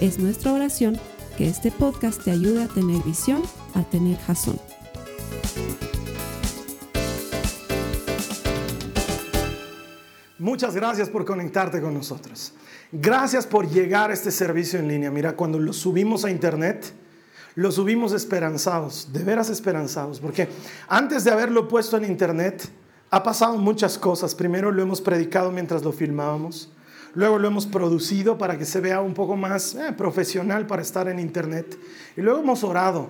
Es nuestra oración que este podcast te ayude a tener visión, a tener jazón. Muchas gracias por conectarte con nosotros. Gracias por llegar a este servicio en línea. Mira, cuando lo subimos a internet, lo subimos esperanzados, de veras esperanzados, porque antes de haberlo puesto en internet, ha pasado muchas cosas. Primero lo hemos predicado mientras lo filmábamos. Luego lo hemos producido para que se vea un poco más eh, profesional para estar en internet. Y luego hemos orado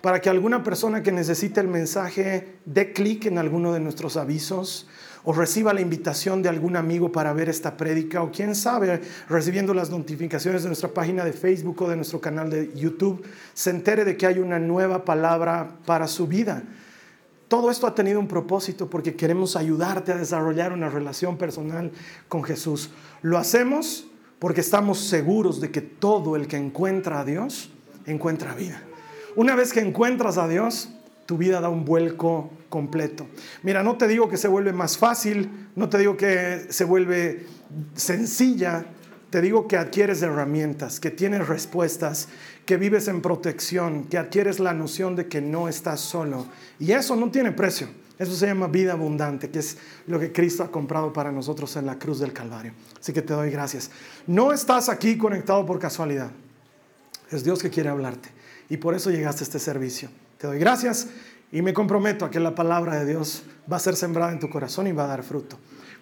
para que alguna persona que necesite el mensaje dé clic en alguno de nuestros avisos o reciba la invitación de algún amigo para ver esta prédica o quién sabe, recibiendo las notificaciones de nuestra página de Facebook o de nuestro canal de YouTube, se entere de que hay una nueva palabra para su vida. Todo esto ha tenido un propósito porque queremos ayudarte a desarrollar una relación personal con Jesús. Lo hacemos porque estamos seguros de que todo el que encuentra a Dios encuentra vida. Una vez que encuentras a Dios, tu vida da un vuelco completo. Mira, no te digo que se vuelve más fácil, no te digo que se vuelve sencilla, te digo que adquieres herramientas, que tienes respuestas, que vives en protección, que adquieres la noción de que no estás solo. Y eso no tiene precio. Eso se llama vida abundante, que es lo que Cristo ha comprado para nosotros en la cruz del Calvario. Así que te doy gracias. No estás aquí conectado por casualidad. Es Dios que quiere hablarte. Y por eso llegaste a este servicio. Te doy gracias y me comprometo a que la palabra de Dios va a ser sembrada en tu corazón y va a dar fruto.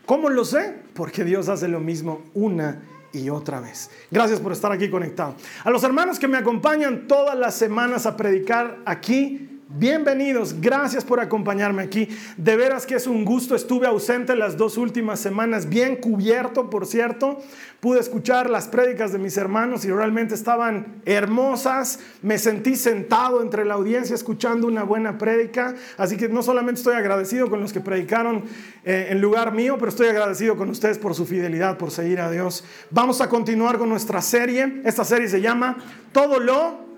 ¿Cómo lo sé? Porque Dios hace lo mismo una y otra vez. Gracias por estar aquí conectado. A los hermanos que me acompañan todas las semanas a predicar aquí, Bienvenidos, gracias por acompañarme aquí. De veras que es un gusto. Estuve ausente las dos últimas semanas, bien cubierto, por cierto. Pude escuchar las prédicas de mis hermanos y realmente estaban hermosas. Me sentí sentado entre la audiencia escuchando una buena prédica. Así que no solamente estoy agradecido con los que predicaron eh, en lugar mío, pero estoy agradecido con ustedes por su fidelidad, por seguir a Dios. Vamos a continuar con nuestra serie. Esta serie se llama Todo lo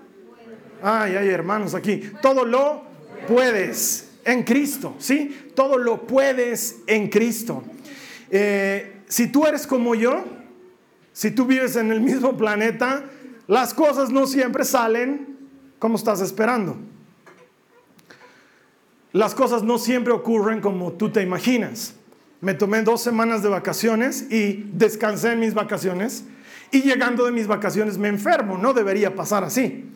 Ay, ay, hermanos aquí. Todo lo puedes en Cristo, ¿sí? Todo lo puedes en Cristo. Eh, si tú eres como yo, si tú vives en el mismo planeta, las cosas no siempre salen como estás esperando. Las cosas no siempre ocurren como tú te imaginas. Me tomé dos semanas de vacaciones y descansé en mis vacaciones y llegando de mis vacaciones me enfermo. No debería pasar así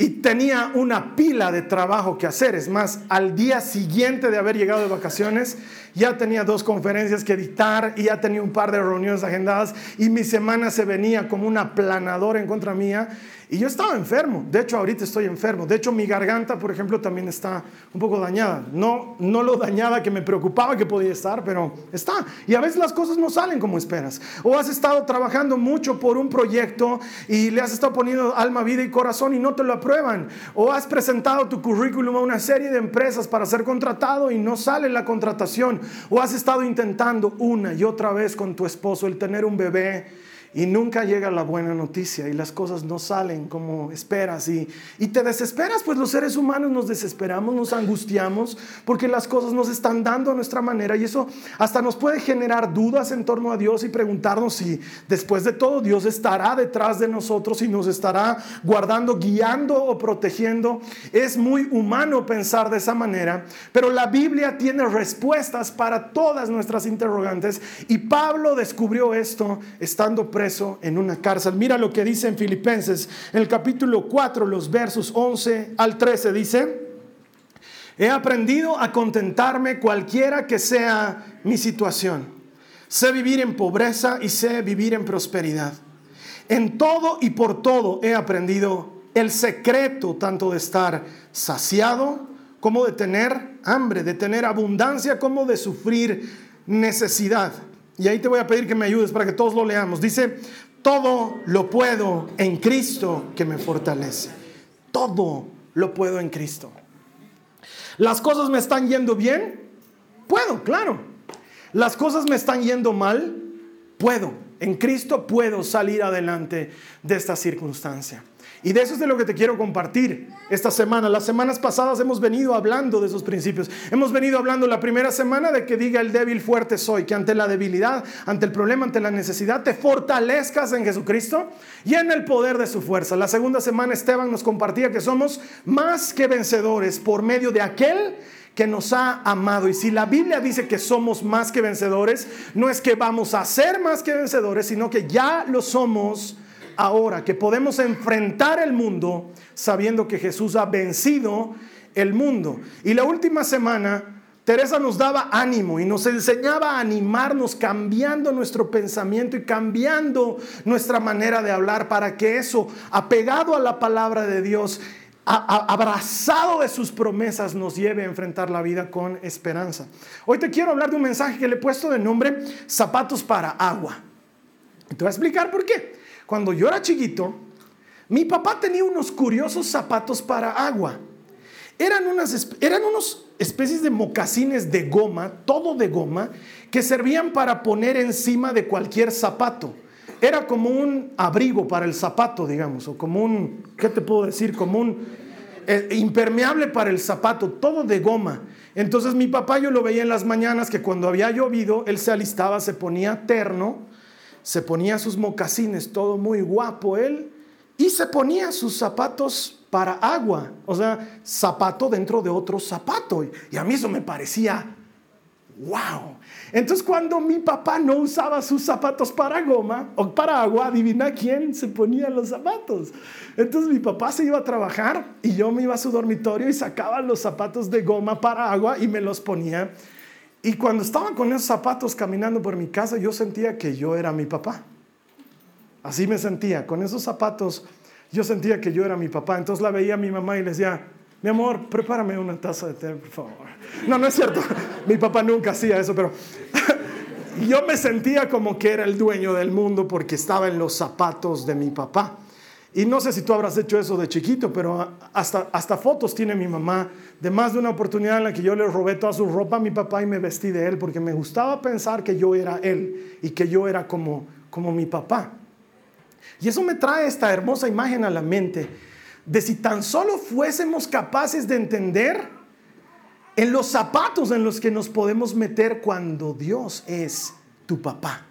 y tenía una pila de trabajo que hacer. Es más, al día siguiente de haber llegado de vacaciones, ya tenía dos conferencias que editar y ya tenía un par de reuniones agendadas y mi semana se venía como una planadora en contra mía y yo estaba enfermo, de hecho ahorita estoy enfermo, de hecho mi garganta, por ejemplo, también está un poco dañada. No, no lo dañada que me preocupaba que podía estar, pero está. Y a veces las cosas no salen como esperas. O has estado trabajando mucho por un proyecto y le has estado poniendo alma, vida y corazón y no te lo aprueban. O has presentado tu currículum a una serie de empresas para ser contratado y no sale la contratación. O has estado intentando una y otra vez con tu esposo el tener un bebé y nunca llega la buena noticia y las cosas no salen como esperas y, y, te desesperas, pues los seres humanos nos desesperamos, nos angustiamos porque las cosas nos están dando a nuestra manera y eso hasta nos puede generar dudas en torno a Dios y preguntarnos si después de todo Dios estará detrás de nosotros y nos estará guardando, guiando o protegiendo. Es muy humano pensar de esa manera, pero la Biblia tiene respuestas para todas nuestras interrogantes y Pablo descubrió esto estando presente en una cárcel. Mira lo que dice en Filipenses, en el capítulo 4, los versos 11 al 13, dice, he aprendido a contentarme cualquiera que sea mi situación. Sé vivir en pobreza y sé vivir en prosperidad. En todo y por todo he aprendido el secreto tanto de estar saciado como de tener hambre, de tener abundancia como de sufrir necesidad. Y ahí te voy a pedir que me ayudes para que todos lo leamos. Dice, todo lo puedo en Cristo que me fortalece. Todo lo puedo en Cristo. ¿Las cosas me están yendo bien? Puedo, claro. ¿Las cosas me están yendo mal? Puedo. En Cristo puedo salir adelante de esta circunstancia. Y de eso es de lo que te quiero compartir esta semana. Las semanas pasadas hemos venido hablando de esos principios. Hemos venido hablando la primera semana de que diga el débil fuerte soy, que ante la debilidad, ante el problema, ante la necesidad, te fortalezcas en Jesucristo y en el poder de su fuerza. La segunda semana Esteban nos compartía que somos más que vencedores por medio de aquel que nos ha amado. Y si la Biblia dice que somos más que vencedores, no es que vamos a ser más que vencedores, sino que ya lo somos ahora, que podemos enfrentar el mundo sabiendo que Jesús ha vencido el mundo. Y la última semana, Teresa nos daba ánimo y nos enseñaba a animarnos cambiando nuestro pensamiento y cambiando nuestra manera de hablar para que eso, apegado a la palabra de Dios, abrazado de sus promesas, nos lleve a enfrentar la vida con esperanza. Hoy te quiero hablar de un mensaje que le he puesto de nombre zapatos para agua. Te voy a explicar por qué. Cuando yo era chiquito, mi papá tenía unos curiosos zapatos para agua. Eran unas eran unos especies de mocasines de goma, todo de goma, que servían para poner encima de cualquier zapato. Era como un abrigo para el zapato, digamos, o como un, ¿qué te puedo decir? Como un eh, impermeable para el zapato, todo de goma. Entonces mi papá yo lo veía en las mañanas que cuando había llovido, él se alistaba, se ponía terno se ponía sus mocasines, todo muy guapo él, y se ponía sus zapatos para agua, o sea, zapato dentro de otro zapato. Y a mí eso me parecía, wow. Entonces cuando mi papá no usaba sus zapatos para goma o para agua, adivina quién se ponía los zapatos. Entonces mi papá se iba a trabajar y yo me iba a su dormitorio y sacaba los zapatos de goma para agua y me los ponía y cuando estaba con esos zapatos caminando por mi casa, yo sentía que yo era mi papá. Así me sentía, con esos zapatos yo sentía que yo era mi papá. Entonces la veía a mi mamá y le decía, mi amor, prepárame una taza de té, por favor. No, no es cierto. mi papá nunca hacía eso, pero yo me sentía como que era el dueño del mundo porque estaba en los zapatos de mi papá. Y no sé si tú habrás hecho eso de chiquito, pero hasta, hasta fotos tiene mi mamá de más de una oportunidad en la que yo le robé toda su ropa a mi papá y me vestí de él porque me gustaba pensar que yo era él y que yo era como, como mi papá. Y eso me trae esta hermosa imagen a la mente de si tan solo fuésemos capaces de entender en los zapatos en los que nos podemos meter cuando Dios es tu papá.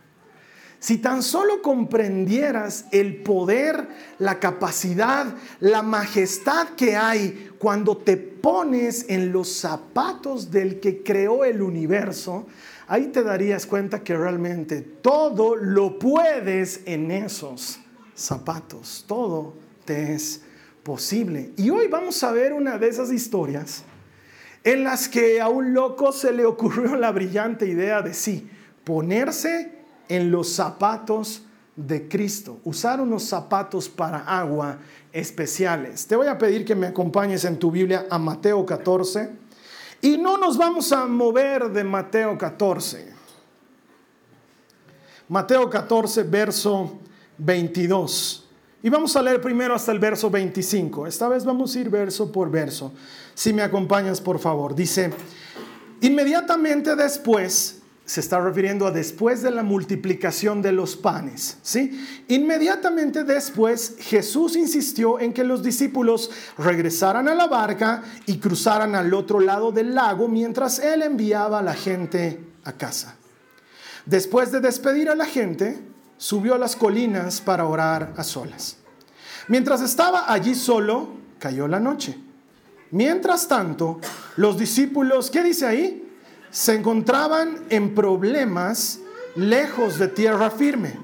Si tan solo comprendieras el poder, la capacidad, la majestad que hay cuando te pones en los zapatos del que creó el universo, ahí te darías cuenta que realmente todo lo puedes en esos zapatos. Todo te es posible. Y hoy vamos a ver una de esas historias en las que a un loco se le ocurrió la brillante idea de sí, ponerse en los zapatos de Cristo, usar unos zapatos para agua especiales. Te voy a pedir que me acompañes en tu Biblia a Mateo 14 y no nos vamos a mover de Mateo 14. Mateo 14, verso 22. Y vamos a leer primero hasta el verso 25. Esta vez vamos a ir verso por verso. Si me acompañas, por favor. Dice, inmediatamente después se está refiriendo a después de la multiplicación de los panes, ¿sí? Inmediatamente después Jesús insistió en que los discípulos regresaran a la barca y cruzaran al otro lado del lago mientras él enviaba a la gente a casa. Después de despedir a la gente, subió a las colinas para orar a solas. Mientras estaba allí solo, cayó la noche. Mientras tanto, los discípulos, ¿qué dice ahí? Se encontraban en problemas lejos de tierra firme,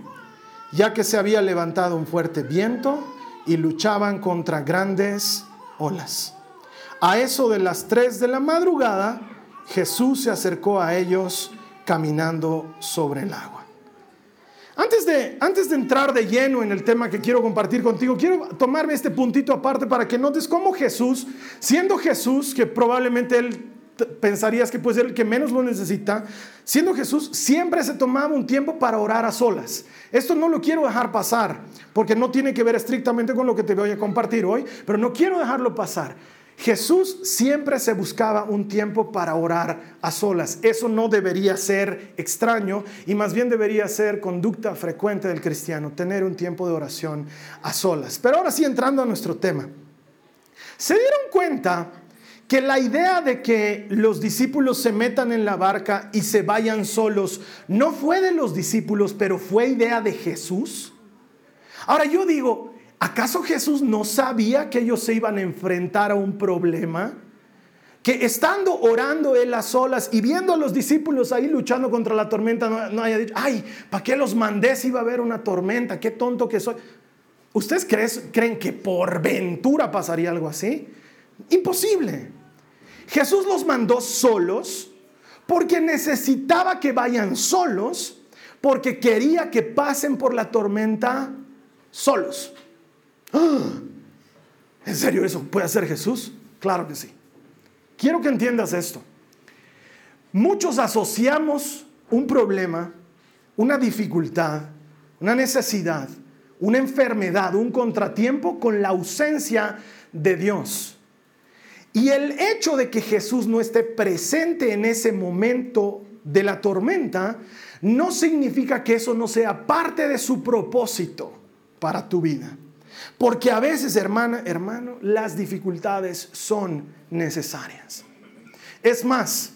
ya que se había levantado un fuerte viento y luchaban contra grandes olas. A eso de las tres de la madrugada, Jesús se acercó a ellos caminando sobre el agua. Antes de, antes de entrar de lleno en el tema que quiero compartir contigo, quiero tomarme este puntito aparte para que notes cómo Jesús, siendo Jesús, que probablemente él pensarías que puede ser el que menos lo necesita, siendo Jesús, siempre se tomaba un tiempo para orar a solas. Esto no lo quiero dejar pasar, porque no tiene que ver estrictamente con lo que te voy a compartir hoy, pero no quiero dejarlo pasar. Jesús siempre se buscaba un tiempo para orar a solas. Eso no debería ser extraño y más bien debería ser conducta frecuente del cristiano, tener un tiempo de oración a solas. Pero ahora sí, entrando a nuestro tema. ¿Se dieron cuenta que la idea de que los discípulos se metan en la barca y se vayan solos no fue de los discípulos, pero fue idea de Jesús? Ahora yo digo, ¿Acaso Jesús no sabía que ellos se iban a enfrentar a un problema? Que estando orando él a solas y viendo a los discípulos ahí luchando contra la tormenta, no, haya dicho, ay, ¿para qué los mandé si iba a haber una tormenta? Qué tonto que soy. ¿Ustedes creen que por ventura pasaría algo así? Imposible. Jesús los mandó solos porque necesitaba que vayan solos, porque quería que pasen por la tormenta solos. ¿En serio eso puede hacer Jesús? Claro que sí. Quiero que entiendas esto. Muchos asociamos un problema, una dificultad, una necesidad, una enfermedad, un contratiempo con la ausencia de Dios. Y el hecho de que Jesús no esté presente en ese momento de la tormenta no significa que eso no sea parte de su propósito para tu vida. Porque a veces, hermana, hermano, las dificultades son necesarias. Es más,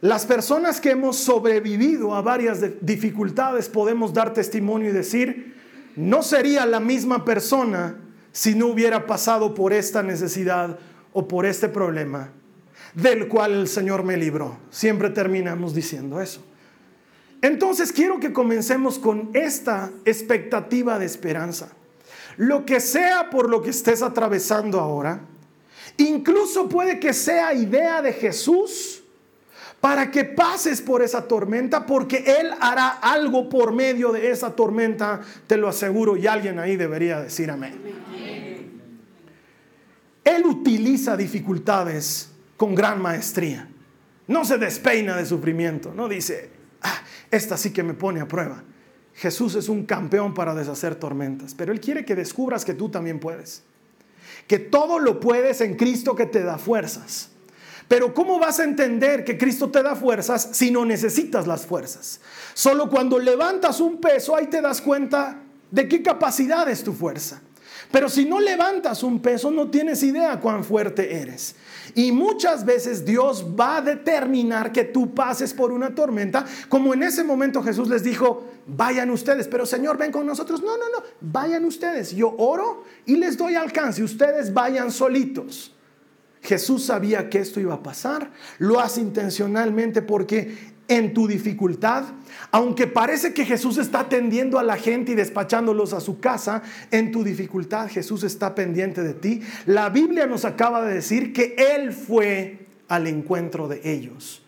las personas que hemos sobrevivido a varias dificultades podemos dar testimonio y decir, no sería la misma persona si no hubiera pasado por esta necesidad o por este problema del cual el Señor me libró. Siempre terminamos diciendo eso. Entonces quiero que comencemos con esta expectativa de esperanza lo que sea por lo que estés atravesando ahora, incluso puede que sea idea de Jesús para que pases por esa tormenta, porque Él hará algo por medio de esa tormenta, te lo aseguro, y alguien ahí debería decir amén. Él utiliza dificultades con gran maestría. No se despeina de sufrimiento, no dice, ah, esta sí que me pone a prueba. Jesús es un campeón para deshacer tormentas, pero Él quiere que descubras que tú también puedes. Que todo lo puedes en Cristo que te da fuerzas. Pero ¿cómo vas a entender que Cristo te da fuerzas si no necesitas las fuerzas? Solo cuando levantas un peso ahí te das cuenta de qué capacidad es tu fuerza. Pero si no levantas un peso no tienes idea cuán fuerte eres. Y muchas veces Dios va a determinar que tú pases por una tormenta, como en ese momento Jesús les dijo, vayan ustedes, pero Señor, ven con nosotros. No, no, no, vayan ustedes. Yo oro y les doy alcance, ustedes vayan solitos. Jesús sabía que esto iba a pasar, lo hace intencionalmente porque en tu dificultad, aunque parece que Jesús está atendiendo a la gente y despachándolos a su casa, en tu dificultad Jesús está pendiente de ti. La Biblia nos acaba de decir que Él fue al encuentro de ellos.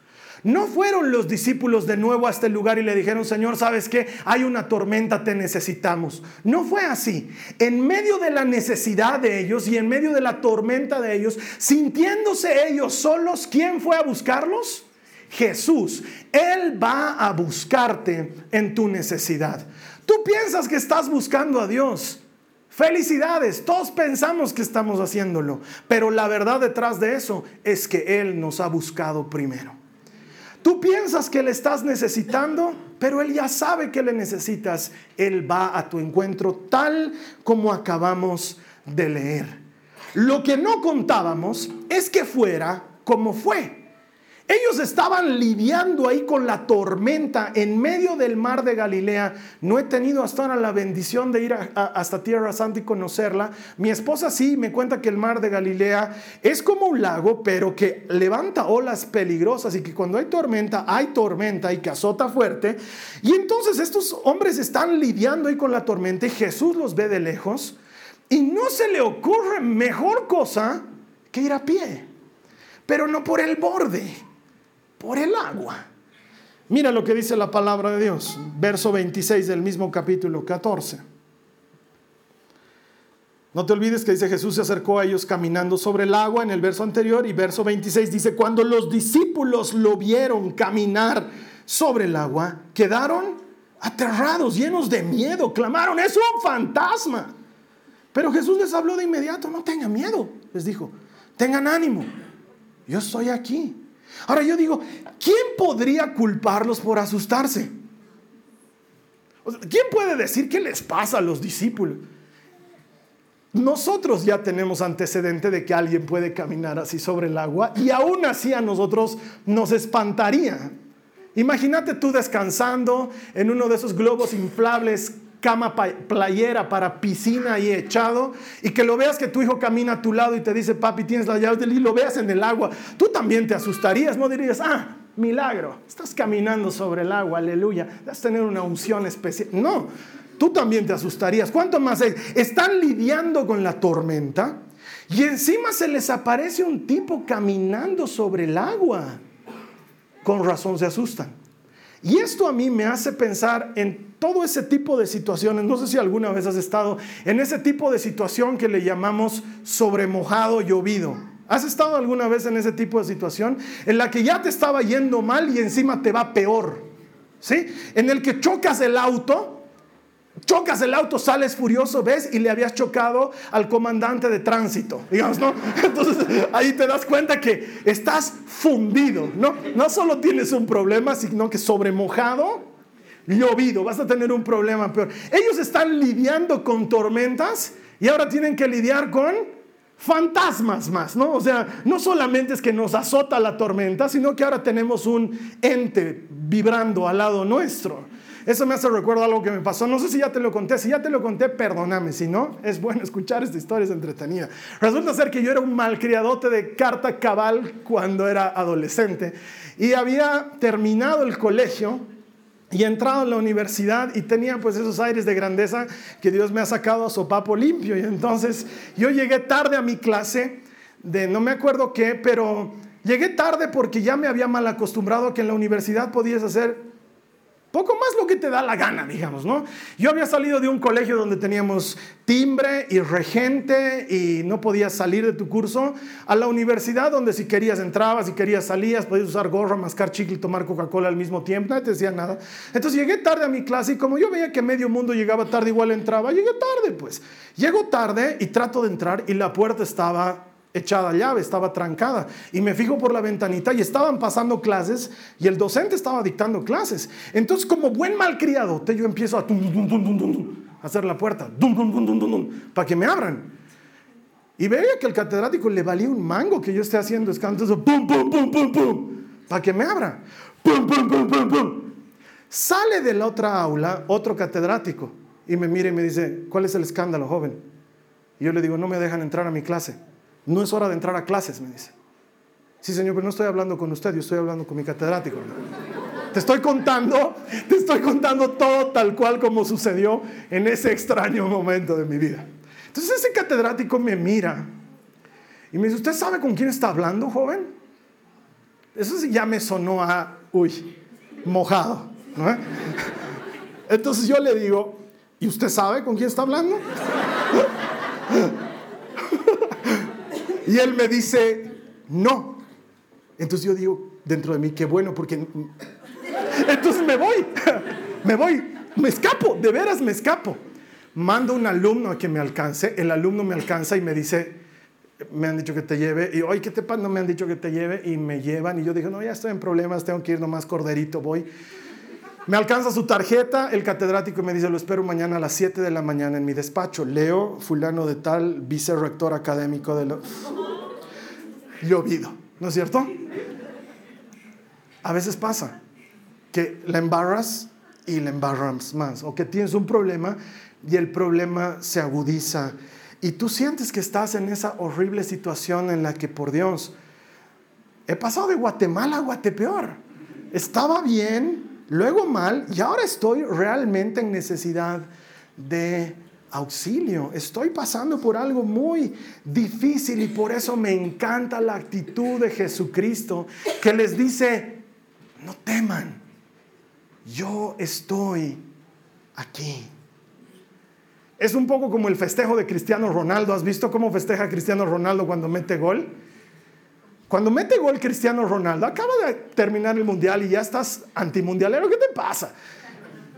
No fueron los discípulos de nuevo a este lugar y le dijeron, Señor, ¿sabes qué? Hay una tormenta, te necesitamos. No fue así. En medio de la necesidad de ellos y en medio de la tormenta de ellos, sintiéndose ellos solos, ¿quién fue a buscarlos? Jesús. Él va a buscarte en tu necesidad. Tú piensas que estás buscando a Dios. Felicidades, todos pensamos que estamos haciéndolo, pero la verdad detrás de eso es que Él nos ha buscado primero. Tú piensas que le estás necesitando, pero Él ya sabe que le necesitas. Él va a tu encuentro tal como acabamos de leer. Lo que no contábamos es que fuera como fue. Ellos estaban lidiando ahí con la tormenta en medio del mar de Galilea. No he tenido hasta ahora la bendición de ir hasta Tierra Santa y conocerla. Mi esposa sí me cuenta que el mar de Galilea es como un lago, pero que levanta olas peligrosas y que cuando hay tormenta, hay tormenta y que azota fuerte. Y entonces estos hombres están lidiando ahí con la tormenta y Jesús los ve de lejos y no se le ocurre mejor cosa que ir a pie, pero no por el borde por el agua. Mira lo que dice la palabra de Dios, verso 26 del mismo capítulo 14. No te olvides que dice Jesús se acercó a ellos caminando sobre el agua en el verso anterior y verso 26 dice, cuando los discípulos lo vieron caminar sobre el agua, quedaron aterrados, llenos de miedo, clamaron, es un fantasma. Pero Jesús les habló de inmediato, no tengan miedo, les dijo, tengan ánimo, yo estoy aquí. Ahora yo digo, ¿quién podría culparlos por asustarse? ¿Quién puede decir qué les pasa a los discípulos? Nosotros ya tenemos antecedente de que alguien puede caminar así sobre el agua y aún así a nosotros nos espantaría. Imagínate tú descansando en uno de esos globos inflables, cama playera para piscina y echado, y que lo veas que tu hijo camina a tu lado y te dice, papi, tienes la llave del y lo veas en el agua. Tú también te asustarías, no dirías, ah, milagro, estás caminando sobre el agua, aleluya, vas a tener una unción especial. No, tú también te asustarías. ¿Cuánto más? Están lidiando con la tormenta y encima se les aparece un tipo caminando sobre el agua. Con razón se asustan. Y esto a mí me hace pensar en todo ese tipo de situaciones. No sé si alguna vez has estado en ese tipo de situación que le llamamos sobremojado llovido. ¿Has estado alguna vez en ese tipo de situación en la que ya te estaba yendo mal y encima te va peor? ¿Sí? En el que chocas el auto chocas el auto, sales furioso, ves, y le habías chocado al comandante de tránsito, digamos, ¿no? Entonces ahí te das cuenta que estás fundido, ¿no? No solo tienes un problema, sino que sobremojado, llovido, vas a tener un problema peor. Ellos están lidiando con tormentas y ahora tienen que lidiar con fantasmas más, ¿no? O sea, no solamente es que nos azota la tormenta, sino que ahora tenemos un ente vibrando al lado nuestro. Eso me hace recuerdo algo que me pasó. No sé si ya te lo conté. Si ya te lo conté, perdóname. Si no, es bueno escuchar esta historia, es entretenida. Resulta ser que yo era un malcriadote de carta cabal cuando era adolescente. Y había terminado el colegio y entrado en la universidad y tenía pues esos aires de grandeza que Dios me ha sacado a sopapo limpio. Y entonces yo llegué tarde a mi clase de no me acuerdo qué, pero llegué tarde porque ya me había mal acostumbrado que en la universidad podías hacer poco más lo que te da la gana, digamos, ¿no? Yo había salido de un colegio donde teníamos timbre y regente y no podías salir de tu curso, a la universidad donde si querías entrabas, si querías salías, podías usar gorra, mascar chicle y tomar Coca-Cola al mismo tiempo, nadie te decía nada. Entonces llegué tarde a mi clase y como yo veía que medio mundo llegaba tarde, igual entraba, llegué tarde, pues. Llego tarde y trato de entrar y la puerta estaba echada llave, estaba trancada. Y me fijo por la ventanita y estaban pasando clases y el docente estaba dictando clases. Entonces, como buen malcriado, yo empiezo a, hacer la puerta, para que me abran. Y veía que el catedrático le valía un mango que yo esté haciendo escándalos, pum, pum, pum, pum, pum, para que me abra. Pum, pum, pum, pum, pum. Sale de la otra aula otro catedrático y me mira y me dice, ¿cuál es el escándalo, joven? Y yo le digo, no me dejan entrar a mi clase no es hora de entrar a clases, me dice. Sí, señor, pero no estoy hablando con usted, yo estoy hablando con mi catedrático. Te estoy contando, te estoy contando todo tal cual como sucedió en ese extraño momento de mi vida. Entonces ese catedrático me mira y me dice, ¿usted sabe con quién está hablando, joven? Eso ya me sonó a, uy, mojado. Entonces yo le digo, ¿y usted sabe con quién está hablando? Y él me dice, no. Entonces yo digo dentro de mí, qué bueno, porque... Entonces me voy, me voy, me escapo, de veras me escapo. Mando un alumno a que me alcance, el alumno me alcanza y me dice, me han dicho que te lleve, y hoy, ¿qué te pasa? No me han dicho que te lleve, y me llevan, y yo dije, no, ya estoy en problemas, tengo que ir nomás corderito, voy. Me alcanza su tarjeta, el catedrático me dice, lo espero mañana a las 7 de la mañana en mi despacho. Leo, fulano de tal, vicerrector académico de lo... Llovido, ¿no es cierto? A veces pasa que la embarras y la embarras más, o que tienes un problema y el problema se agudiza. Y tú sientes que estás en esa horrible situación en la que, por Dios, he pasado de Guatemala a Guatepeor. Estaba bien, luego mal y ahora estoy realmente en necesidad de auxilio. Estoy pasando por algo muy difícil y por eso me encanta la actitud de Jesucristo que les dice, no teman, yo estoy aquí. Es un poco como el festejo de Cristiano Ronaldo. ¿Has visto cómo festeja Cristiano Ronaldo cuando mete gol? Cuando mete gol Cristiano Ronaldo, acaba de terminar el mundial y ya estás antimundialero. ¿Qué te pasa?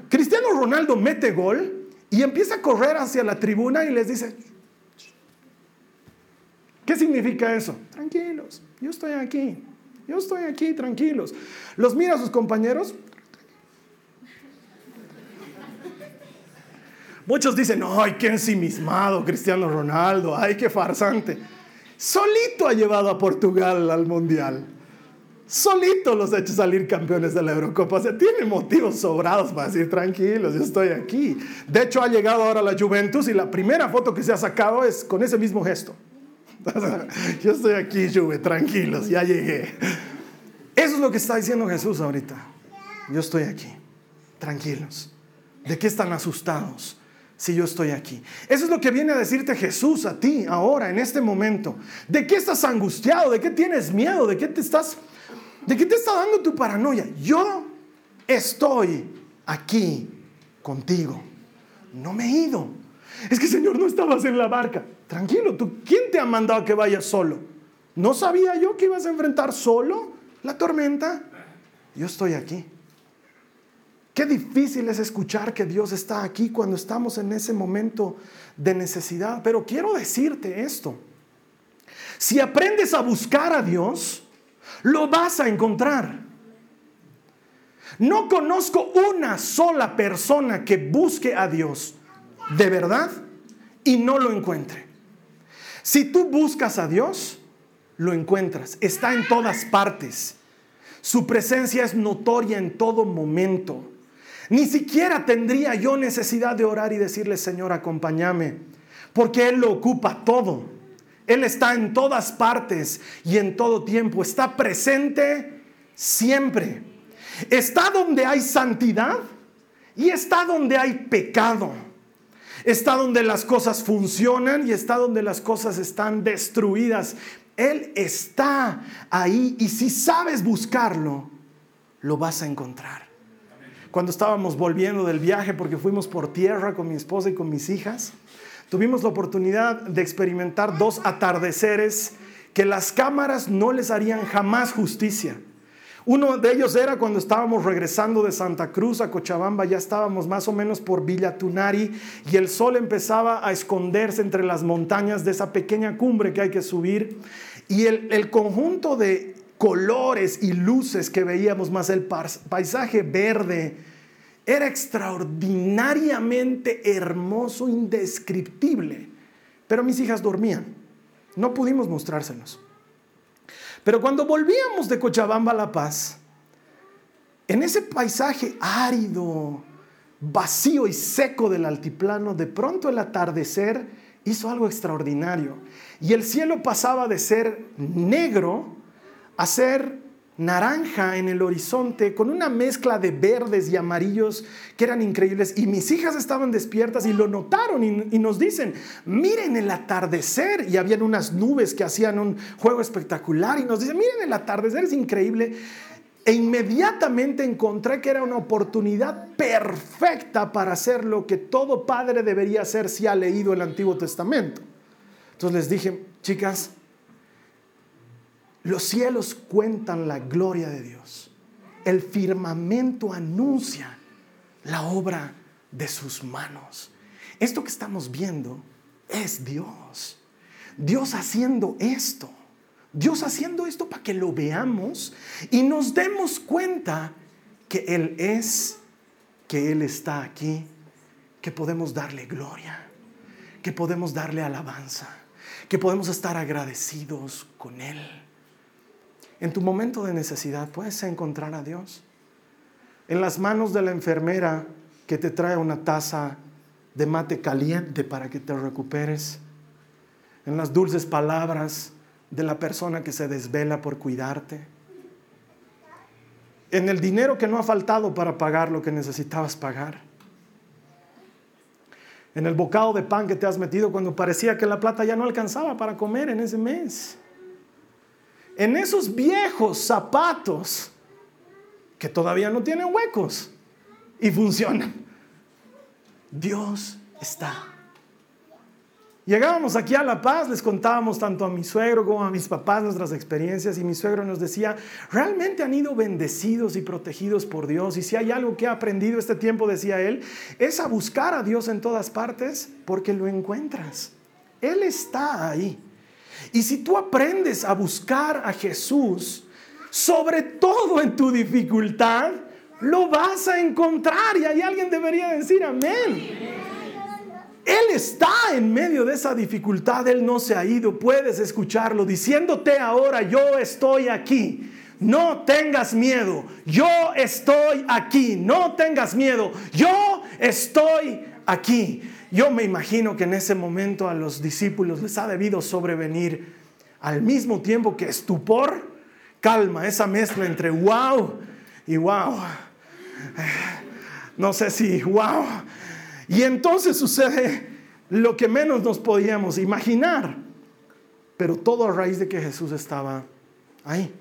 Cristiano Ronaldo mete gol y empieza a correr hacia la tribuna y les dice, ¿qué significa eso? Tranquilos, yo estoy aquí, yo estoy aquí, tranquilos. Los mira a sus compañeros. Muchos dicen, ay, qué ensimismado Cristiano Ronaldo, ay, qué farsante. Solito ha llevado a Portugal al Mundial. Solito los ha hecho salir campeones de la Eurocopa. O sea, tiene motivos sobrados para decir tranquilos, yo estoy aquí. De hecho, ha llegado ahora la Juventus y la primera foto que se ha sacado es con ese mismo gesto. yo estoy aquí, Juve, tranquilos, ya llegué. Eso es lo que está diciendo Jesús ahorita. Yo estoy aquí, tranquilos. ¿De qué están asustados? Si yo estoy aquí. Eso es lo que viene a decirte Jesús a ti ahora, en este momento. ¿De qué estás angustiado? ¿De qué tienes miedo? ¿De qué te estás... ¿De qué te está dando tu paranoia? Yo estoy aquí contigo. No me he ido. Es que Señor, no estabas en la barca. Tranquilo, ¿tú quién te ha mandado que vayas solo? ¿No sabía yo que ibas a enfrentar solo la tormenta? Yo estoy aquí. Qué difícil es escuchar que Dios está aquí cuando estamos en ese momento de necesidad. Pero quiero decirte esto. Si aprendes a buscar a Dios, lo vas a encontrar. No conozco una sola persona que busque a Dios de verdad y no lo encuentre. Si tú buscas a Dios, lo encuentras. Está en todas partes. Su presencia es notoria en todo momento. Ni siquiera tendría yo necesidad de orar y decirle, Señor, acompáñame, porque Él lo ocupa todo. Él está en todas partes y en todo tiempo. Está presente siempre. Está donde hay santidad y está donde hay pecado. Está donde las cosas funcionan y está donde las cosas están destruidas. Él está ahí y si sabes buscarlo, lo vas a encontrar cuando estábamos volviendo del viaje, porque fuimos por tierra con mi esposa y con mis hijas, tuvimos la oportunidad de experimentar dos atardeceres que las cámaras no les harían jamás justicia. Uno de ellos era cuando estábamos regresando de Santa Cruz a Cochabamba, ya estábamos más o menos por Villa Tunari y el sol empezaba a esconderse entre las montañas de esa pequeña cumbre que hay que subir y el, el conjunto de colores y luces que veíamos, más el paisaje verde, era extraordinariamente hermoso, indescriptible. Pero mis hijas dormían, no pudimos mostrárselos. Pero cuando volvíamos de Cochabamba a La Paz, en ese paisaje árido, vacío y seco del altiplano, de pronto el atardecer hizo algo extraordinario. Y el cielo pasaba de ser negro hacer naranja en el horizonte con una mezcla de verdes y amarillos que eran increíbles. Y mis hijas estaban despiertas y lo notaron y, nos dicen, miren el atardecer. Y habían unas nubes que hacían un juego espectacular y nos dicen, miren el atardecer, es increíble. E inmediatamente encontré que era una oportunidad perfecta para hacer lo que todo padre debería hacer si ha leído el Antiguo Testamento. Entonces les dije, chicas, los cielos cuentan la gloria de Dios. El firmamento anuncia la obra de sus manos. Esto que estamos viendo es Dios. Dios haciendo esto. Dios haciendo esto para que lo veamos y nos demos cuenta que Él es, que Él está aquí, que podemos darle gloria, que podemos darle alabanza, que podemos estar agradecidos con Él. En tu momento de necesidad puedes encontrar a Dios. En las manos de la enfermera que te trae una taza de mate caliente para que te recuperes. En las dulces palabras de la persona que se desvela por cuidarte. En el dinero que no ha faltado para pagar lo que necesitabas pagar. En el bocado de pan que te has metido cuando parecía que la plata ya no alcanzaba para comer en ese mes en esos viejos zapatos que todavía no tienen huecos y funcionan. Dios está Llegábamos aquí a La Paz, les contábamos tanto a mi suegro como a mis papás nuestras experiencias y mi suegro nos decía, realmente han ido bendecidos y protegidos por Dios y si hay algo que ha aprendido este tiempo, decía él, es a buscar a Dios en todas partes porque lo encuentras. Él está ahí. Y si tú aprendes a buscar a Jesús, sobre todo en tu dificultad, lo vas a encontrar y ahí alguien debería decir amén. Él está en medio de esa dificultad, Él no se ha ido, puedes escucharlo diciéndote ahora, yo estoy aquí. No tengas miedo, yo estoy aquí, no tengas miedo, yo estoy aquí. Yo me imagino que en ese momento a los discípulos les ha debido sobrevenir al mismo tiempo que estupor, calma, esa mezcla entre wow y wow. No sé si wow. Y entonces sucede lo que menos nos podíamos imaginar, pero todo a raíz de que Jesús estaba ahí.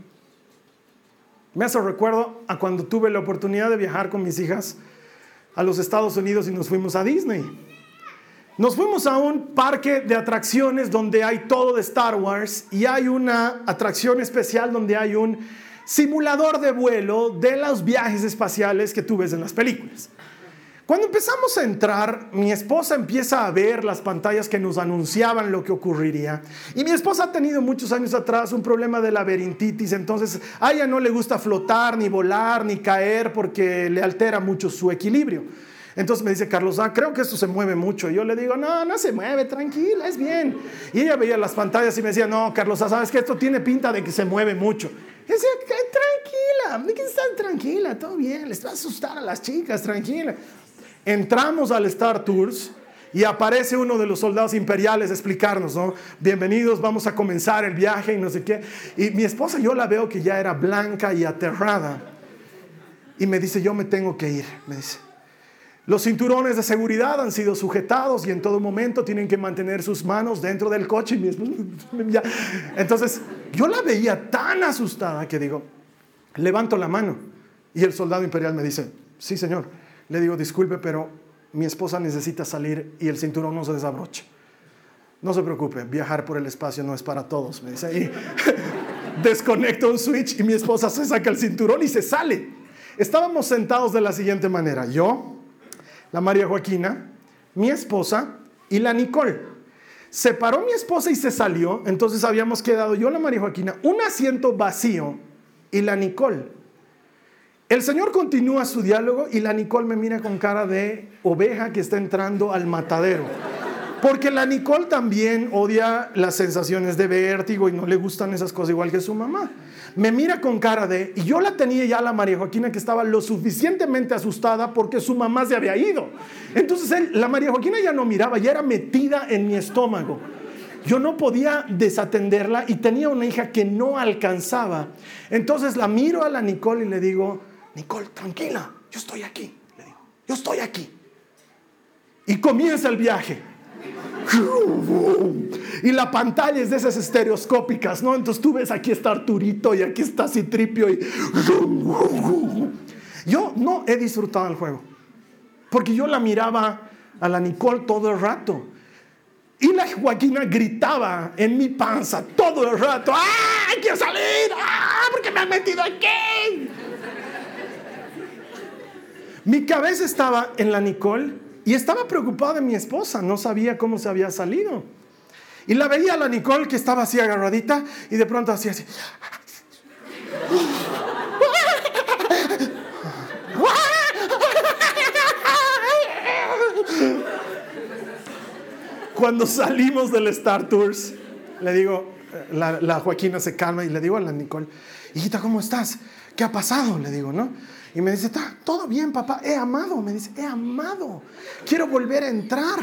Me hace recuerdo a cuando tuve la oportunidad de viajar con mis hijas a los Estados Unidos y nos fuimos a Disney. Nos fuimos a un parque de atracciones donde hay todo de Star Wars y hay una atracción especial donde hay un simulador de vuelo de los viajes espaciales que tú ves en las películas. Cuando empezamos a entrar, mi esposa empieza a ver las pantallas que nos anunciaban lo que ocurriría. Y mi esposa ha tenido muchos años atrás un problema de laberintitis, entonces a ella no le gusta flotar, ni volar, ni caer porque le altera mucho su equilibrio. Entonces me dice Carlos, ah, creo que esto se mueve mucho. Y yo le digo, no, no se mueve, tranquila, es bien. Y ella veía las pantallas y me decía, no, Carlos, sabes que esto tiene pinta de que se mueve mucho. Y decía, tranquila, ¿de qué estás tranquila? Todo bien, les va a asustar a las chicas, tranquila. Entramos al Star Tours y aparece uno de los soldados imperiales a explicarnos, ¿no? Bienvenidos, vamos a comenzar el viaje y no sé qué. Y mi esposa, yo la veo que ya era blanca y aterrada. Y me dice, yo me tengo que ir, me dice. Los cinturones de seguridad han sido sujetados y en todo momento tienen que mantener sus manos dentro del coche. Entonces, yo la veía tan asustada que digo, levanto la mano. Y el soldado imperial me dice, sí, señor. Le digo, disculpe, pero mi esposa necesita salir y el cinturón no se desabrocha. No se preocupe, viajar por el espacio no es para todos, me dice. Y desconecto un switch y mi esposa se saca el cinturón y se sale. Estábamos sentados de la siguiente manera. Yo, la María Joaquina, mi esposa y la Nicole. Se paró mi esposa y se salió, entonces habíamos quedado yo, la María Joaquina, un asiento vacío y la Nicole. El Señor continúa su diálogo y la Nicole me mira con cara de oveja que está entrando al matadero. Porque la Nicole también odia las sensaciones de vértigo y no le gustan esas cosas igual que su mamá me mira con cara de, y yo la tenía ya la María Joaquina que estaba lo suficientemente asustada porque su mamá se había ido. Entonces la María Joaquina ya no miraba, ya era metida en mi estómago. Yo no podía desatenderla y tenía una hija que no alcanzaba. Entonces la miro a la Nicole y le digo, Nicole, tranquila, yo estoy aquí. Le digo, yo estoy aquí. Y comienza el viaje. Y la pantalla es de esas estereoscópicas, ¿no? Entonces tú ves aquí está Arturito y aquí está Citripio y... Yo no he disfrutado el juego, porque yo la miraba a la Nicole todo el rato. Y la Joaquina gritaba en mi panza todo el rato, ¡ah, quiero salir! ¡Ah, porque me han metido aquí! Mi cabeza estaba en la Nicole y estaba preocupada de mi esposa, no sabía cómo se había salido. Y la veía a la Nicole que estaba así agarradita y de pronto hacía así. Cuando salimos del Star Tours, le digo, la, Joaquina se calma y le digo a la Nicole, hijita, ¿cómo estás? ¿Qué ha pasado? Le digo, ¿no? Y me dice, está todo bien, papá, he amado. Me dice, he amado. Quiero volver a entrar.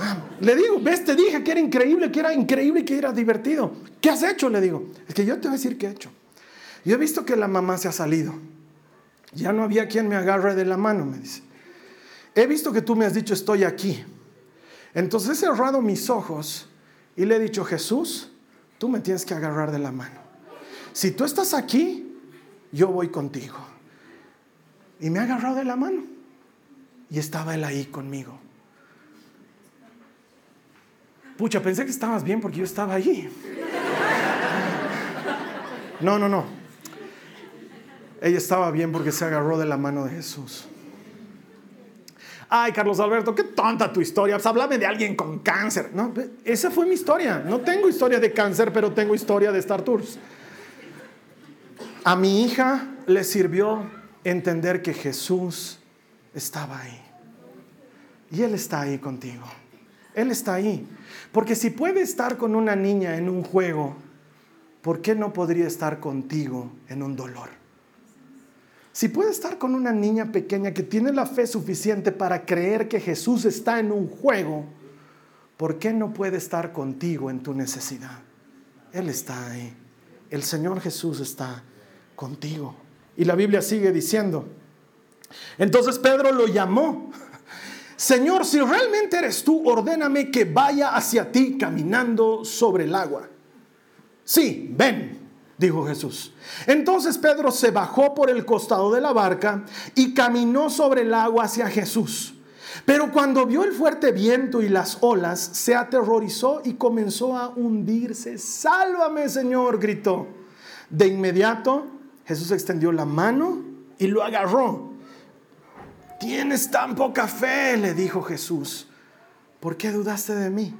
Ah, le digo, ves, te dije que era increíble, que era increíble que era divertido. ¿Qué has hecho? Le digo, es que yo te voy a decir qué he hecho. Yo he visto que la mamá se ha salido. Ya no había quien me agarre de la mano, me dice. He visto que tú me has dicho, estoy aquí. Entonces he cerrado mis ojos y le he dicho, Jesús, tú me tienes que agarrar de la mano. Si tú estás aquí, yo voy contigo. Y me ha agarrado de la mano. Y estaba él ahí conmigo. Pucha, pensé que estabas bien porque yo estaba allí. No, no, no. Ella estaba bien porque se agarró de la mano de Jesús. Ay, Carlos Alberto, qué tonta tu historia. Pues háblame de alguien con cáncer. No, esa fue mi historia. No tengo historia de cáncer, pero tengo historia de Star Tours. A mi hija le sirvió entender que Jesús estaba ahí. Y Él está ahí contigo. Él está ahí. Porque si puede estar con una niña en un juego, ¿por qué no podría estar contigo en un dolor? Si puede estar con una niña pequeña que tiene la fe suficiente para creer que Jesús está en un juego, ¿por qué no puede estar contigo en tu necesidad? Él está ahí. El Señor Jesús está Y la Biblia sigue diciendo, entonces Pedro lo llamó Señor, si realmente eres tú, ordéname que vaya hacia ti caminando sobre el agua. Sí, ven, dijo Jesús. Entonces Pedro se bajó por el costado de la barca y caminó sobre el agua hacia Jesús. Pero cuando vio el fuerte viento y las olas, se aterrorizó y comenzó a hundirse. Sálvame, Señor, gritó. De inmediato Jesús extendió la mano y lo agarró Tienes tan poca fe, le dijo Jesús. ¿Por qué dudaste de mí?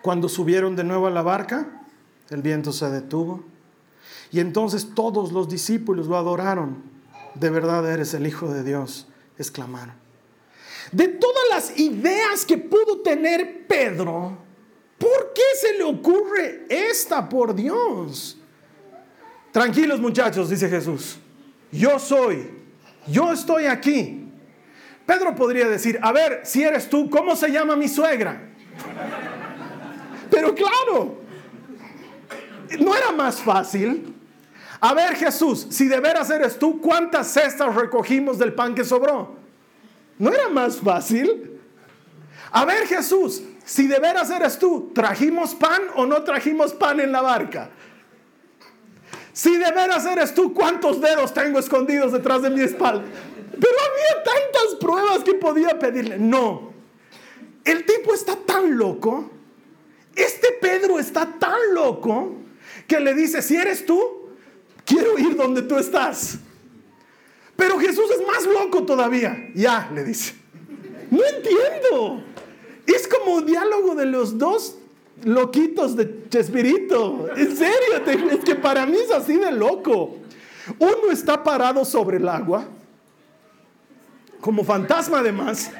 Cuando subieron de nuevo a la barca, el viento se detuvo. Y entonces todos los discípulos lo adoraron. De verdad eres el Hijo de Dios, exclamaron. De todas las ideas que pudo tener Pedro, ¿por qué se le ocurre esta por Dios? Tranquilos muchachos, dice Jesús. Yo soy yo estoy aquí. Pedro podría decir, a ver, si eres tú, ¿cómo se llama mi suegra? Pero claro, no era más fácil. A ver Jesús, si de veras eres tú, ¿cuántas cestas recogimos del pan que sobró? ¿No era más fácil? A ver Jesús, si de veras eres tú, ¿trajimos pan o no trajimos pan en la barca? Si de veras eres tú, ¿cuántos dedos tengo escondidos detrás de mi espalda? Pero había tantas pruebas que podía pedirle. No. El tipo está tan loco. Este Pedro está tan loco que le dice, si eres tú, quiero ir donde tú estás. Pero Jesús es más loco todavía. Ya, le dice. No entiendo. Es como un diálogo de los dos loquitos de Chespirito. En serio, es que para mí es así de loco. Uno está parado sobre el agua, como fantasma además,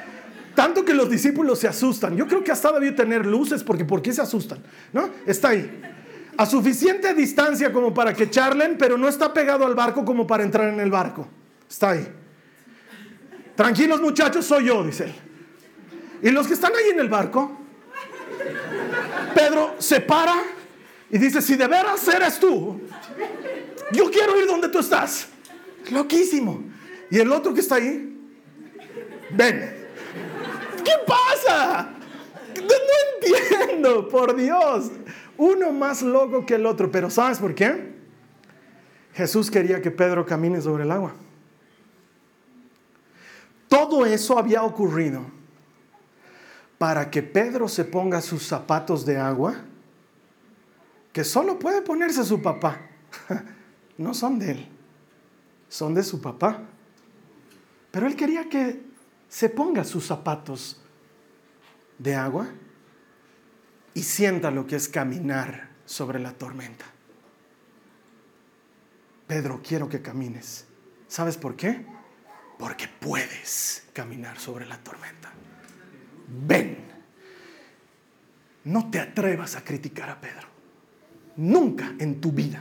tanto que los discípulos se asustan. Yo creo que hasta debió tener luces, porque ¿por qué se asustan? ¿No? Está ahí. A suficiente distancia como para que charlen, pero no está pegado al barco como para entrar en el barco. Está ahí. Tranquilos muchachos, soy yo, dice él. Y los que están ahí en el barco, Pedro se para y dice, si de veras eres tú, yo quiero ir donde tú estás. Loquísimo. Y el otro que está ahí, ven. ¿Qué pasa? No entiendo, por Dios. Uno más loco que el otro. Pero ¿sabes por qué? Jesús quería que Pedro camine sobre el agua. Todo eso había ocurrido para que Pedro se ponga sus zapatos de agua, que solo puede ponerse su papá. No son de él, son de su papá. Pero él quería que se ponga sus zapatos de agua y sienta lo que es caminar sobre la tormenta. Pedro, quiero que camines. ¿Sabes por qué? Porque puedes caminar sobre la tormenta ven. No te atrevas a criticar a Pedro. Nunca en tu vida.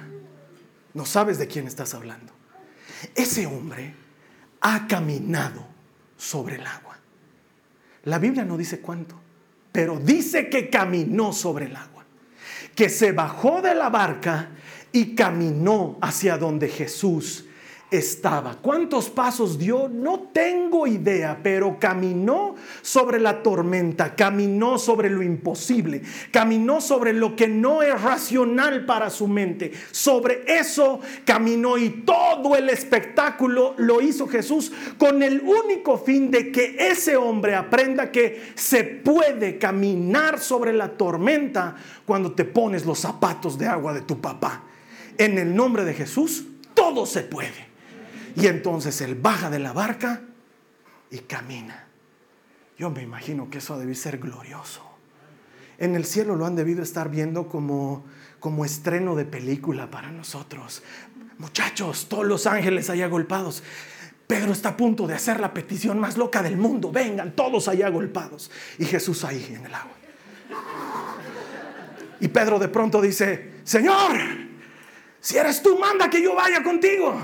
No sabes de quién estás hablando. Ese hombre ha caminado sobre el agua. La Biblia no dice cuánto, pero dice que caminó sobre el agua. Que se bajó de la barca y caminó hacia donde Jesús estaba. ¿Cuántos pasos dio? No tengo idea, pero caminó sobre la tormenta, caminó sobre lo imposible, caminó sobre lo que no es racional para su mente. Sobre eso caminó y todo el espectáculo lo hizo Jesús con el único fin de que ese hombre aprenda que se puede caminar sobre la tormenta cuando te pones los zapatos de agua de tu papá. En el nombre de Jesús, todo se puede. Y entonces él baja de la barca y camina. Yo me imagino que eso debe ser glorioso. En el cielo lo han debido estar viendo como, como estreno de película para nosotros. Muchachos, todos los ángeles ahí agolpados. Pedro está a punto de hacer la petición más loca del mundo. Vengan todos allá agolpados. Y Jesús ahí en el agua. Y Pedro de pronto dice, Señor, si eres tú, manda que yo vaya contigo.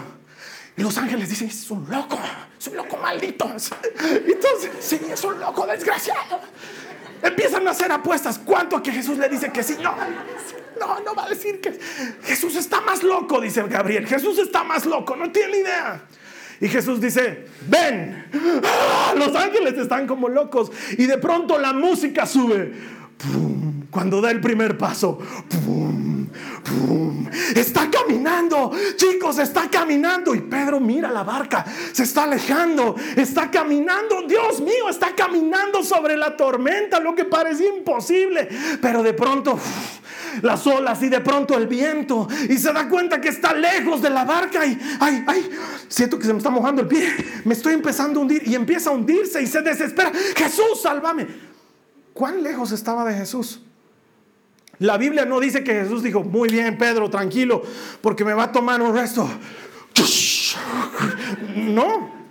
Y los ángeles dicen, es un loco, es un loco maldito. Entonces, sí, es un loco desgraciado. Empiezan a hacer apuestas. ¿Cuánto que Jesús le dice que sí? No, no, no va a decir que Jesús está más loco, dice Gabriel. Jesús está más loco, no tiene idea. Y Jesús dice, ven. ¡Ah! Los ángeles están como locos. Y de pronto la música sube. Cuando da el primer paso. Está caminando, chicos, está caminando. Y Pedro mira la barca, se está alejando, está caminando. Dios mío, está caminando sobre la tormenta, lo que parecía imposible. Pero de pronto las olas y de pronto el viento. Y se da cuenta que está lejos de la barca. Y ay, ay, siento que se me está mojando el pie. Me estoy empezando a hundir y empieza a hundirse y se desespera. Jesús, sálvame. ¿Cuán lejos estaba de Jesús? La Biblia no dice que Jesús dijo, muy bien, Pedro, tranquilo, porque me va a tomar un resto. No.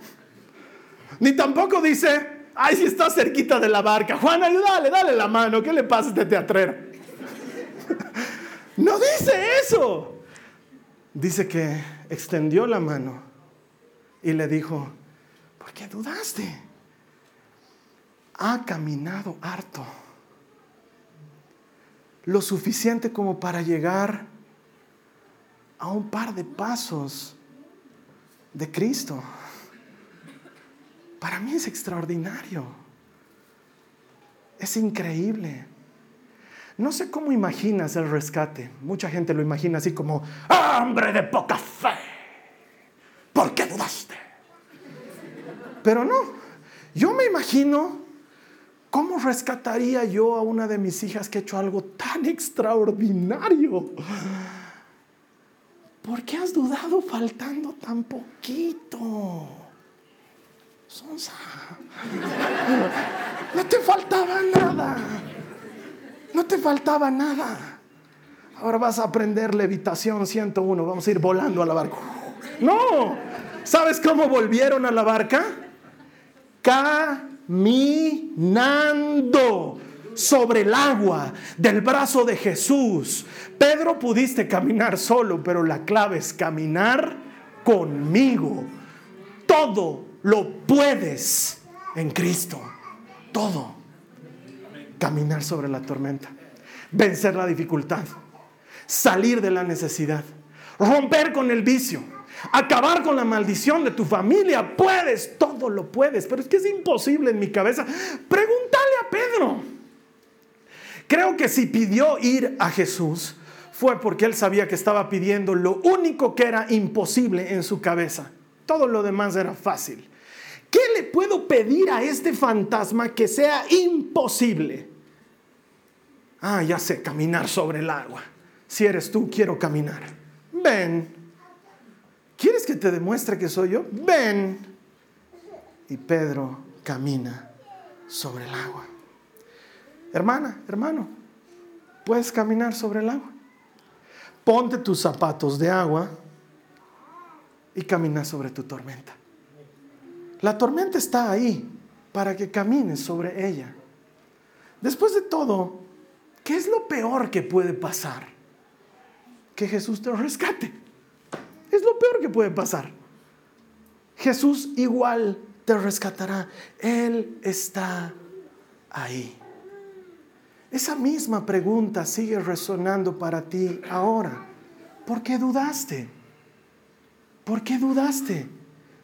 Ni tampoco dice, ay, si está cerquita de la barca. Juan, ayúdale, dale la mano. ¿Qué le pasa a este teatrero? No dice eso. Dice que extendió la mano y le dijo, ¿por qué dudaste? Ha caminado harto lo suficiente como para llegar a un par de pasos de Cristo. Para mí es extraordinario. Es increíble. No sé cómo imaginas el rescate. Mucha gente lo imagina así como, hombre de poca fe. ¿Por qué dudaste? Pero no, yo me imagino ¿Cómo rescataría yo a una de mis hijas que ha hecho algo tan extraordinario? ¿Por qué has dudado faltando tan poquito? Sonsa. No te faltaba nada. No te faltaba nada. Ahora vas a aprender levitación 101. Vamos a ir volando a la barca. No. ¿Sabes cómo volvieron a la barca? Caminando sobre el agua del brazo de Jesús. Pedro pudiste caminar solo, pero la clave es caminar conmigo. Todo lo puedes en Cristo. Todo. Caminar sobre la tormenta. Vencer la dificultad. Salir de la necesidad. Romper con el vicio acabar con la maldición de tu familia. Puedes, todo lo puedes, pero es que es imposible en mi cabeza. Pregúntale a Pedro. Creo que si pidió ir a Jesús fue porque él sabía que estaba pidiendo lo único que era imposible en su cabeza. Todo lo demás era fácil. ¿Qué le puedo pedir a este fantasma que sea imposible? Ah, ya sé, caminar sobre el agua. Si eres tú, quiero caminar. Ven, ¿Quieres que te demuestre que soy yo? Ven. Y Pedro camina sobre el agua. Hermana, hermano, puedes caminar sobre el agua. Ponte tus zapatos de agua y camina sobre tu tormenta. La tormenta está ahí para que camines sobre ella. Después de todo, ¿qué es lo peor que puede pasar? Que Jesús te rescate. Es lo peor que puede pasar. Jesús igual te rescatará. Él está ahí. Esa misma pregunta sigue resonando para ti ahora. ¿Por qué dudaste? ¿Por qué dudaste?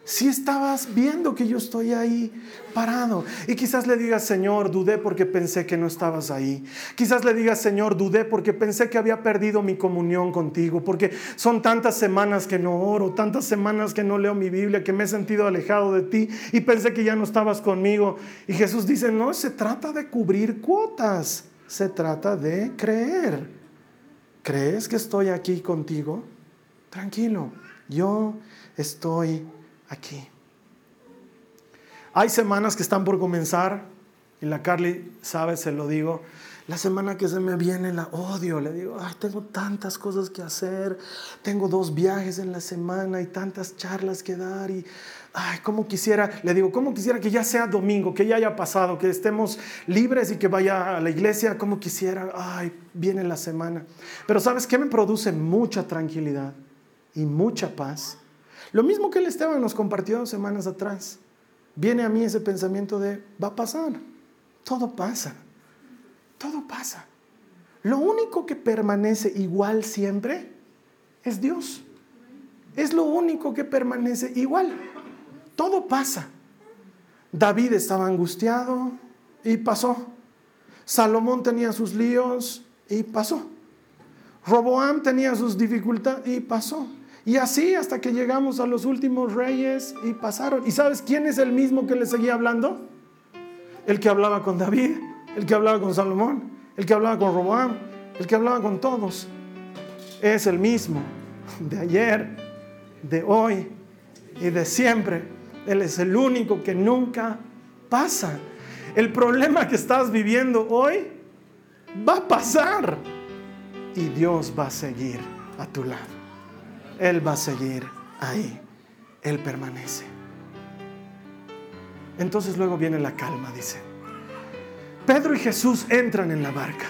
Si estabas viendo que yo estoy ahí parado. Y quizás le digas, Señor, dudé porque pensé que no estabas ahí. Quizás le digas, Señor, dudé porque pensé que había perdido mi comunión contigo. Porque son tantas semanas que no oro, tantas semanas que no leo mi Biblia, que me he sentido alejado de ti y pensé que ya no estabas conmigo. Y Jesús dice, no, se trata de cubrir cuotas. Se trata de creer. ¿Crees que estoy aquí contigo? Tranquilo, yo estoy aquí. Hay semanas que están por comenzar y la Carly sabe, se lo digo. La semana que se me viene la odio, le digo, ay, tengo tantas cosas que hacer, tengo dos viajes en la semana y tantas charlas que dar y, ay, cómo quisiera, le digo, cómo quisiera que ya sea domingo, que ya haya pasado, que estemos libres y que vaya a la iglesia, cómo quisiera, ay, viene la semana. Pero ¿sabes qué me produce mucha tranquilidad y mucha paz? Lo mismo que el Esteban nos compartió semanas atrás. Viene a mí ese pensamiento de, va a pasar, todo pasa, todo pasa. Lo único que permanece igual siempre es Dios. Es lo único que permanece igual. Todo pasa. David estaba angustiado y pasó. Salomón tenía sus líos y pasó. Roboam tenía sus dificultades y pasó. Y así hasta que llegamos a los últimos reyes y pasaron. ¿Y sabes quién es el mismo que le seguía hablando? El que hablaba con David, el que hablaba con Salomón, el que hablaba con Roboam, el que hablaba con todos. Es el mismo de ayer, de hoy y de siempre. Él es el único que nunca pasa. El problema que estás viviendo hoy va a pasar y Dios va a seguir a tu lado. Él va a seguir ahí. Él permanece. Entonces luego viene la calma, dice. Pedro y Jesús entran en la barca.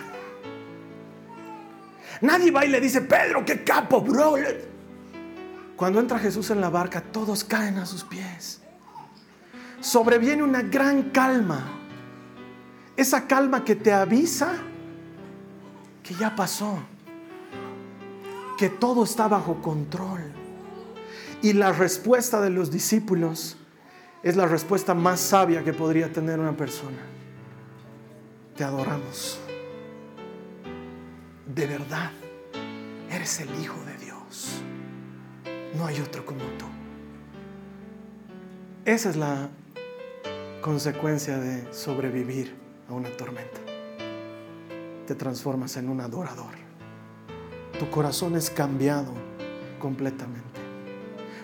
Nadie va y le dice, Pedro, qué capo, bro. Cuando entra Jesús en la barca, todos caen a sus pies. Sobreviene una gran calma. Esa calma que te avisa que ya pasó que todo está bajo control. Y la respuesta de los discípulos es la respuesta más sabia que podría tener una persona. Te adoramos. De verdad, eres el Hijo de Dios. No hay otro como tú. Esa es la consecuencia de sobrevivir a una tormenta. Te transformas en un adorador tu corazón es cambiado completamente.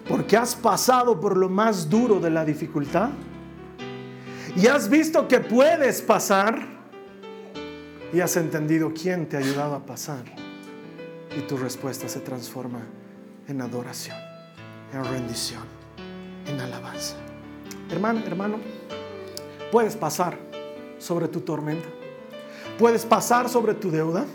Porque has pasado por lo más duro de la dificultad y has visto que puedes pasar y has entendido quién te ha ayudado a pasar. Y tu respuesta se transforma en adoración, en rendición, en alabanza. Hermano, hermano, puedes pasar sobre tu tormenta. Puedes pasar sobre tu deuda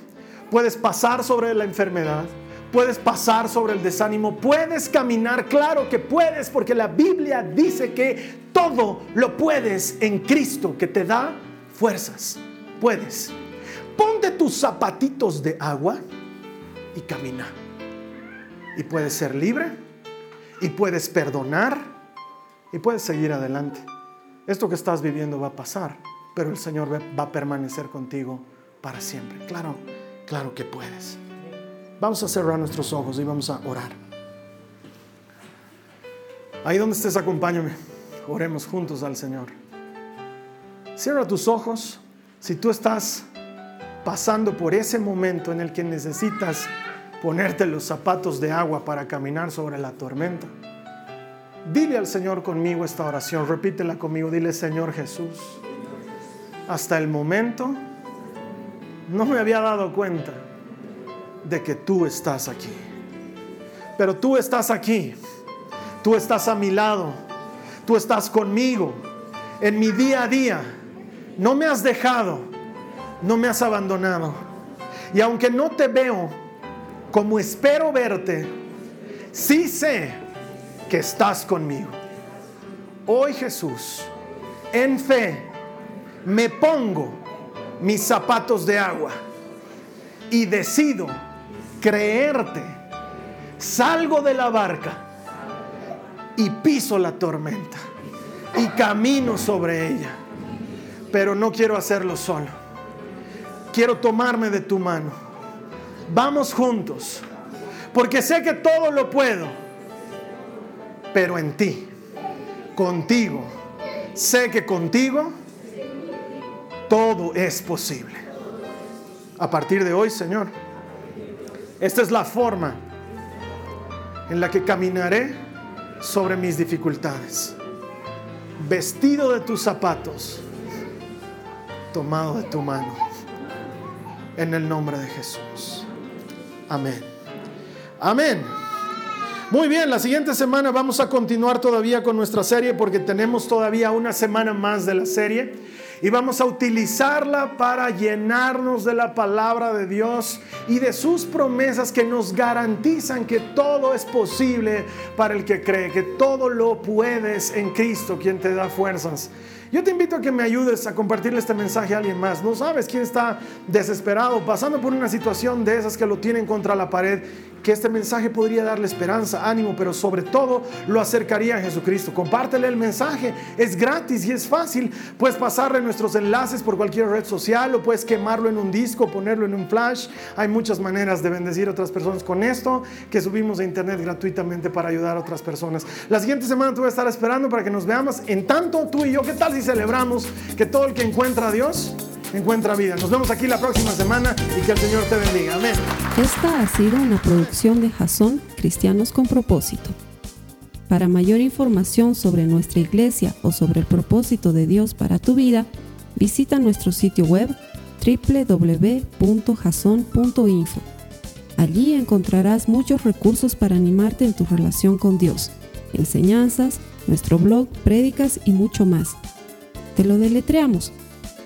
puedes pasar sobre la enfermedad, puedes pasar sobre el desánimo, puedes caminar, claro que puedes, porque la Biblia dice que todo lo puedes en Cristo que te da fuerzas. Puedes. Ponte tus zapatitos de agua y camina. Y puedes ser libre, y puedes perdonar, y puedes seguir adelante. Esto que estás viviendo va a pasar, pero el Señor va a permanecer contigo para siempre. Claro Claro que puedes. Vamos a cerrar nuestros ojos y vamos a orar. Ahí donde estés, acompáñame. Oremos juntos al Señor. Cierra tus ojos. Si tú estás pasando por ese momento en el que necesitas ponerte los zapatos de agua para caminar sobre la tormenta, dile al Señor conmigo esta oración. Repítela conmigo. Dile, Señor Jesús, hasta el momento no me había dado cuenta de que tú estás aquí. Pero tú estás aquí. Tú estás a mi lado. Tú estás conmigo en mi día a día. No me has dejado. No me has abandonado. Y aunque no te veo como espero verte, sí sé que estás conmigo. Hoy Jesús, en fe, me pongo mis zapatos de agua y decido creerte. Salgo de la barca y piso la tormenta y camino sobre ella. Pero no quiero hacerlo solo. Quiero tomarme de tu mano. Vamos juntos. Porque sé que todo lo puedo. Pero en ti. Contigo. Sé que contigo todo es posible. A partir de hoy, Señor, esta es la forma en la que caminaré sobre mis dificultades. Vestido de tus zapatos, tomado de tu mano. En el nombre de Jesús. Amén. Amén. Muy bien, la siguiente semana vamos a continuar todavía con nuestra serie porque tenemos todavía una semana más de la serie y vamos a utilizarla para llenarnos de la palabra de Dios y de sus promesas que nos garantizan que todo es posible para el que cree, que todo lo puedes en Cristo, quien te da fuerzas. Yo te invito a que me ayudes a compartirle este mensaje a alguien más. No sabes quién está desesperado, pasando por una situación de esas que lo tienen contra la pared que este mensaje podría darle esperanza, ánimo, pero sobre todo lo acercaría a Jesucristo. Compártele el mensaje, es gratis y es fácil. Puedes pasarle nuestros enlaces por cualquier red social o puedes quemarlo en un disco, ponerlo en un flash. Hay muchas maneras de bendecir a otras personas con esto que subimos a internet gratuitamente para ayudar a otras personas. La siguiente semana te voy a estar esperando para que nos veamos. En tanto, tú y yo, ¿qué tal si celebramos que todo el que encuentra a Dios encuentra vida. Nos vemos aquí la próxima semana y que el Señor te bendiga. Amén. Esta ha sido una producción de Jason Cristianos con propósito. Para mayor información sobre nuestra iglesia o sobre el propósito de Dios para tu vida, visita nuestro sitio web www.jason.info. Allí encontrarás muchos recursos para animarte en tu relación con Dios, enseñanzas, nuestro blog, prédicas y mucho más. Te lo deletreamos